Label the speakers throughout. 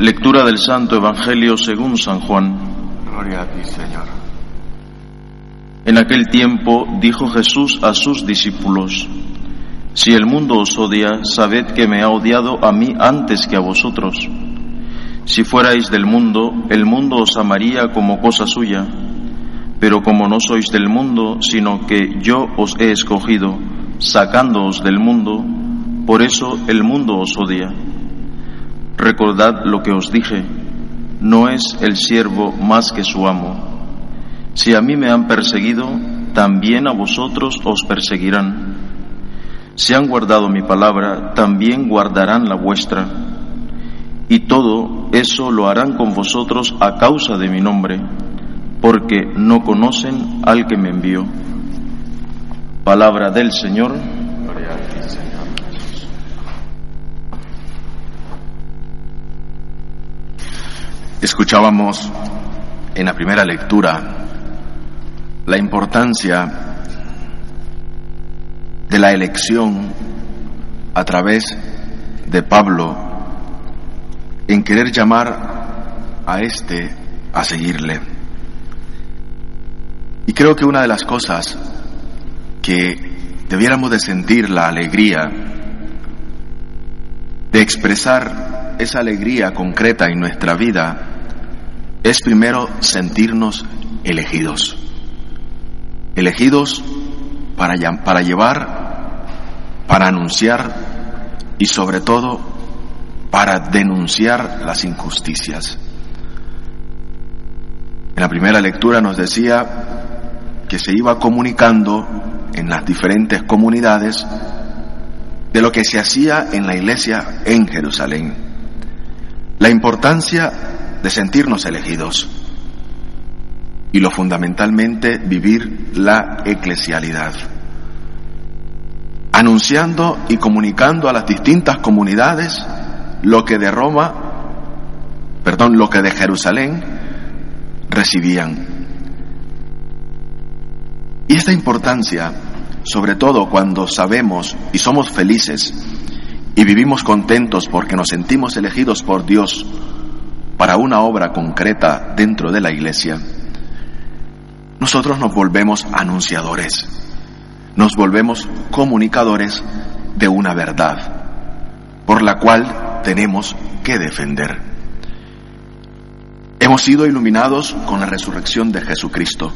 Speaker 1: Lectura del Santo Evangelio según San Juan.
Speaker 2: Gloria a ti, Señor.
Speaker 1: En aquel tiempo dijo Jesús a sus discípulos, Si el mundo os odia, sabed que me ha odiado a mí antes que a vosotros. Si fuerais del mundo, el mundo os amaría como cosa suya, pero como no sois del mundo, sino que yo os he escogido, sacándoos del mundo, por eso el mundo os odia. Recordad lo que os dije, no es el siervo más que su amo. Si a mí me han perseguido, también a vosotros os perseguirán. Si han guardado mi palabra, también guardarán la vuestra. Y todo eso lo harán con vosotros a causa de mi nombre, porque no conocen al que me envió. Palabra del Señor.
Speaker 2: Gloria a ti, Señor Jesús. Escuchábamos en la primera lectura la importancia de la elección a través de Pablo en querer llamar a este a seguirle. Y creo que una de las cosas que debiéramos de sentir la alegría de expresar esa alegría concreta en nuestra vida es primero sentirnos elegidos. Elegidos para, llevar, para anunciar y sobre todo para denunciar las injusticias. En la primera lectura nos decía que se iba comunicando en las diferentes comunidades de lo que se hacía en la iglesia en Jerusalén. La importancia de sentirnos elegidos y lo fundamentalmente vivir la eclesialidad. Anunciando y comunicando a las distintas comunidades lo que de Roma, perdón, lo que de Jerusalén recibían. Y esta importancia, sobre todo cuando sabemos y somos felices y vivimos contentos porque nos sentimos elegidos por Dios para una obra concreta dentro de la iglesia, nosotros nos volvemos anunciadores, nos volvemos comunicadores de una verdad por la cual tenemos que defender. Hemos sido iluminados con la resurrección de Jesucristo.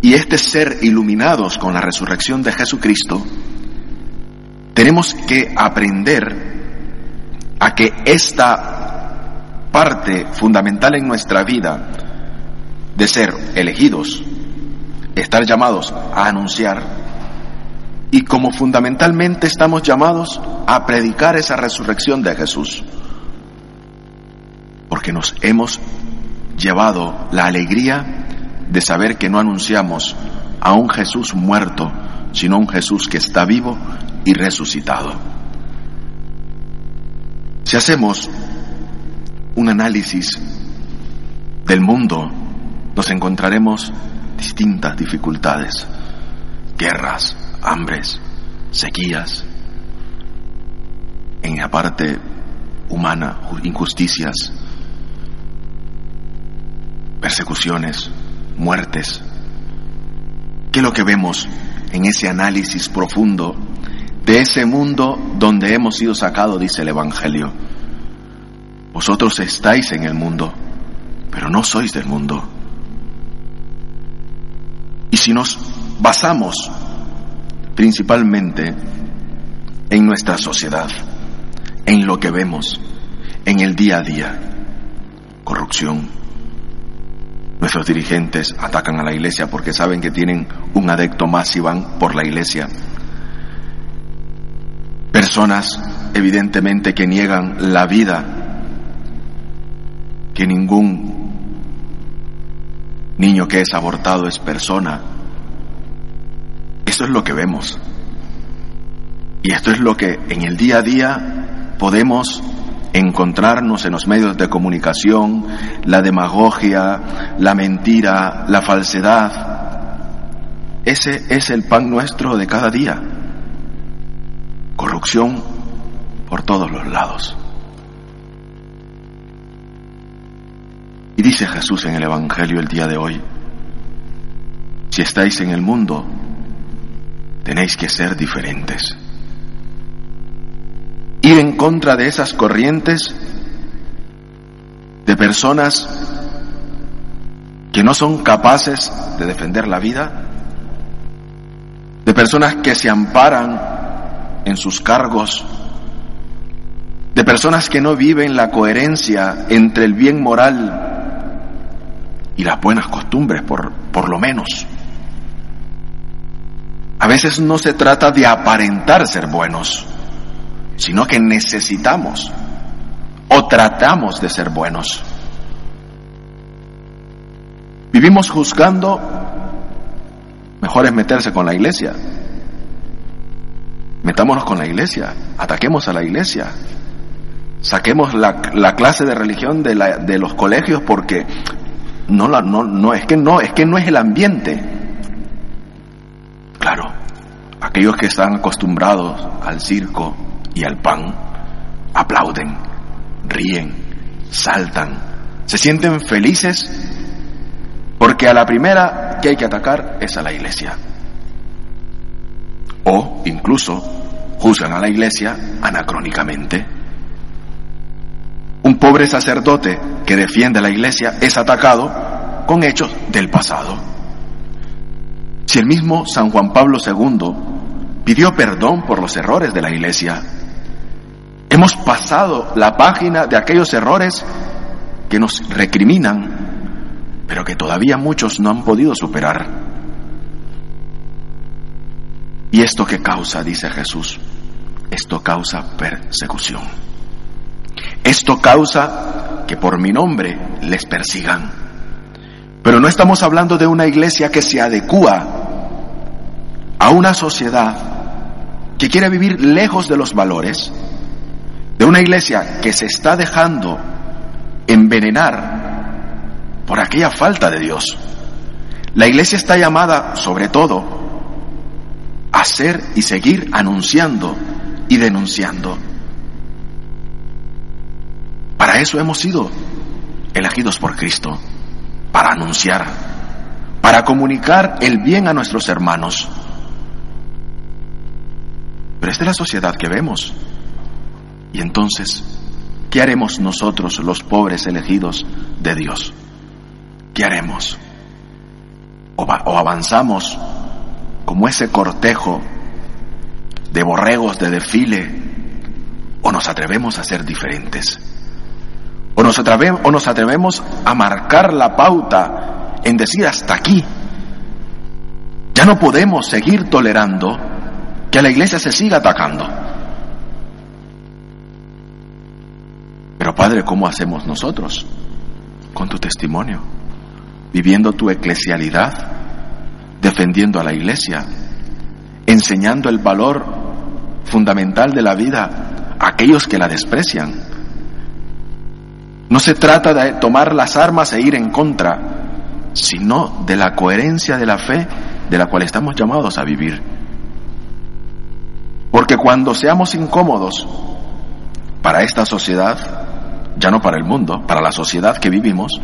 Speaker 2: Y este ser iluminados con la resurrección de Jesucristo, tenemos que aprender a que esta parte fundamental en nuestra vida de ser elegidos, estar llamados a anunciar, y como fundamentalmente estamos llamados a predicar esa resurrección de Jesús, porque nos hemos llevado la alegría de saber que no anunciamos a un Jesús muerto, sino a un Jesús que está vivo y resucitado. Si hacemos un análisis del mundo, nos encontraremos distintas dificultades, guerras, hambres, sequías, en la parte humana, injusticias, persecuciones, muertes. ¿Qué es lo que vemos en ese análisis profundo de ese mundo donde hemos sido sacados, dice el Evangelio? Vosotros estáis en el mundo, pero no sois del mundo. Y si nos basamos principalmente en nuestra sociedad, en lo que vemos, en el día a día, corrupción, Nuestros dirigentes atacan a la iglesia porque saben que tienen un adecto más y van por la iglesia. Personas, evidentemente, que niegan la vida que ningún niño que es abortado es persona. Eso es lo que vemos. Y esto es lo que en el día a día podemos encontrarnos en los medios de comunicación, la demagogia, la mentira, la falsedad. Ese es el pan nuestro de cada día. Corrupción por todos los lados. Y dice Jesús en el Evangelio el día de hoy, si estáis en el mundo, tenéis que ser diferentes ir en contra de esas corrientes de personas que no son capaces de defender la vida, de personas que se amparan en sus cargos, de personas que no viven la coherencia entre el bien moral y las buenas costumbres, por, por lo menos. A veces no se trata de aparentar ser buenos, sino que necesitamos o tratamos de ser buenos. Vivimos juzgando, mejor es meterse con la iglesia. Metámonos con la iglesia, ataquemos a la iglesia, saquemos la, clase de religión de, la, de, los colegios porque no, la, no, no, es que no, es que no es el ambiente. Claro, aquellos que están acostumbrados al circo, y al pan, aplauden, ríen, saltan, se sienten felices porque a la primera que hay que atacar es a la iglesia. Incluso juzgan a la iglesia anacrónicamente. Un pobre sacerdote que defiende a la iglesia es atacado con hechos del pasado. Si el mismo San Juan Pablo II pidió perdón por los errores de la iglesia, Hemos pasado la página de aquellos errores que nos recriminan, pero que todavía muchos no han podido superar. ¿Y esto qué causa? dice Jesús. Esto causa persecución. Esto causa que por mi nombre les persigan. Pero no estamos hablando de una iglesia que se adecua a una sociedad que quiere vivir lejos de los valores, de una iglesia que se está dejando envenenar por aquella falta de Dios. La iglesia está llamada, sobre todo, a ser y seguir anunciando y denunciando. Para eso hemos sido elegidos por Cristo, para anunciar, para comunicar el bien a nuestros hermanos. Pero esta es la sociedad que vemos. Y entonces, ¿qué haremos nosotros, los pobres elegidos de Dios? ¿Qué haremos? ¿O, avanzamos como ese cortejo de borregos de desfile? ¿O nos atrevemos a ser diferentes? ¿O nos, o nos atrevemos a marcar la pauta en decir hasta aquí? Ya no podemos seguir tolerando que a la iglesia se siga atacando. Pero Padre, ¿cómo hacemos nosotros? Con tu testimonio, viviendo tu eclesialidad, defendiendo a la iglesia, enseñando el valor fundamental de la vida a aquellos que la desprecian. No se trata de tomar las armas e ir en contra, sino de la coherencia de la fe de la cual estamos llamados a vivir. Porque cuando seamos incómodos para esta sociedad, ya no para el mundo, para la sociedad que vivimos,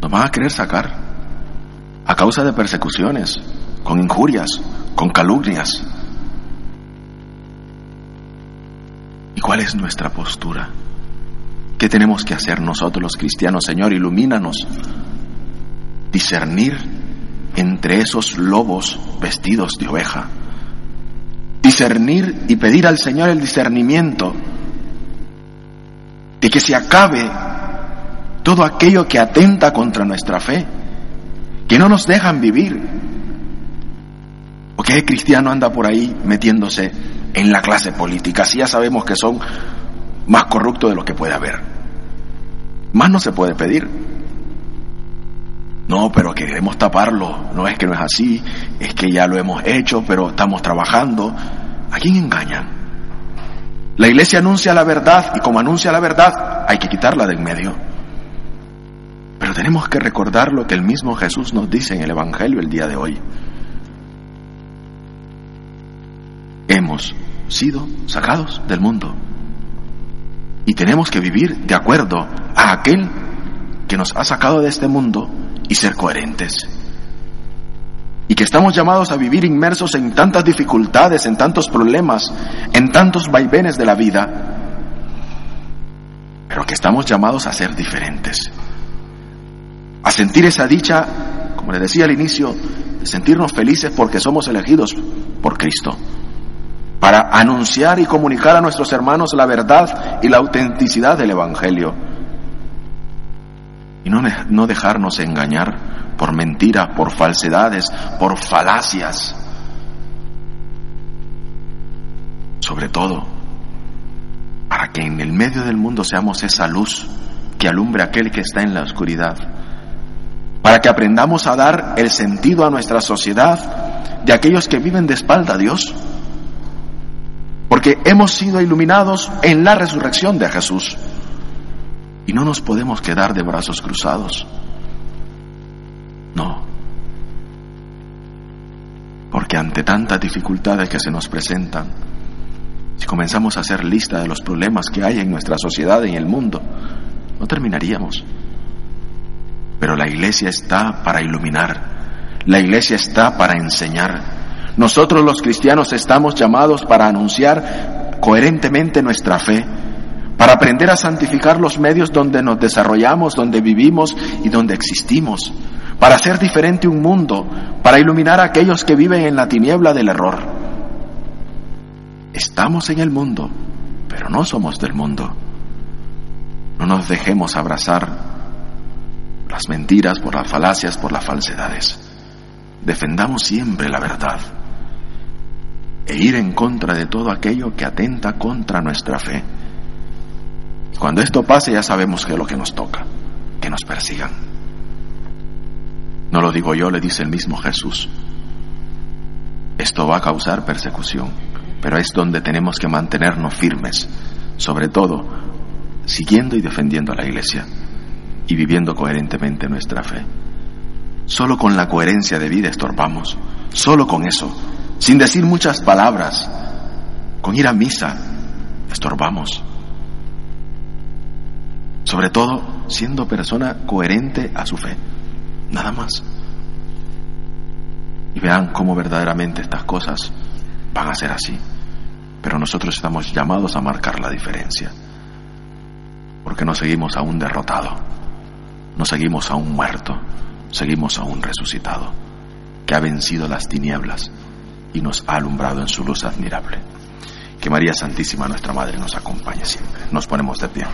Speaker 2: nos van a querer sacar causa de persecuciones, con injurias, con calumnias. ¿Y cuál es nuestra postura? ¿Qué tenemos que hacer nosotros los cristianos? Señor, ilumínanos. Discernir entre esos lobos vestidos de oveja. Discernir y pedir al Señor el discernimiento de que se acabe todo aquello que atenta contra nuestra fe, que no nos dejan vivir. Porque el cristiano anda por ahí metiéndose en la clase política, si ya sabemos que son más corruptos de lo que puede haber. Más no se puede pedir. No, pero queremos taparlo. No es que no es así, es que ya lo hemos hecho, pero estamos trabajando. ¿A quién engañan? La iglesia anuncia la verdad y como anuncia la verdad hay que quitarla del medio. Pero tenemos que recordar lo que el mismo Jesús nos dice en el Evangelio el día de hoy. Hemos sido sacados del mundo y tenemos que vivir de acuerdo a aquel que nos ha sacado de este mundo y ser coherentes. Y que estamos llamados a vivir inmersos en tantas dificultades, en tantos problemas, en tantos vaivenes de la vida, pero que estamos llamados a ser diferentes. A sentir esa dicha, como le decía al inicio, de sentirnos felices porque somos elegidos por Cristo para anunciar y comunicar a nuestros hermanos la verdad y la autenticidad del Evangelio. Y no, no dejarnos engañar por mentiras, por falsedades, por falacias. Sobre todo, para que en el medio del mundo seamos esa luz que alumbre aquel que está en la oscuridad. Para que aprendamos a dar el sentido a nuestra sociedad de aquellos que viven de espalda a Dios porque hemos sido iluminados en la resurrección de Jesús. Y no nos podemos quedar de brazos cruzados. No. Porque ante tantas dificultades que se nos presentan, si comenzamos a hacer lista de los problemas que hay en nuestra sociedad y en el mundo, no terminaríamos. Pero la iglesia está para iluminar, la iglesia está para enseñar, nosotros los cristianos estamos llamados para anunciar coherentemente nuestra fe, para aprender a santificar los medios donde nos desarrollamos, donde vivimos y donde existimos, para hacer diferente un mundo, para iluminar a aquellos que viven en la tiniebla del error. Estamos en el mundo, pero no somos del mundo. No nos dejemos abrazar las mentiras, por las falacias, por las falsedades. Defendamos siempre la verdad e ir en contra de todo aquello que atenta contra nuestra fe. Cuando esto pase ya sabemos que es lo que nos toca, que nos persigan. No lo digo yo, le dice el mismo Jesús. Esto va a causar persecución, pero es donde tenemos que mantenernos firmes, sobre todo siguiendo y defendiendo a la iglesia y viviendo coherentemente nuestra fe. Solo con la coherencia de vida estorbamos, solo con eso sin decir muchas palabras, con ir a misa, estorbamos. Sobre todo siendo persona coherente a su fe, nada más. Y vean cómo verdaderamente estas cosas van a ser así. Pero nosotros estamos llamados a marcar la diferencia. Porque no seguimos a un derrotado, no seguimos a un muerto, seguimos a un resucitado que ha vencido las tinieblas y nos ha alumbrado en su luz admirable. Que María Santísima, nuestra Madre, nos acompañe siempre. Nos ponemos de pie.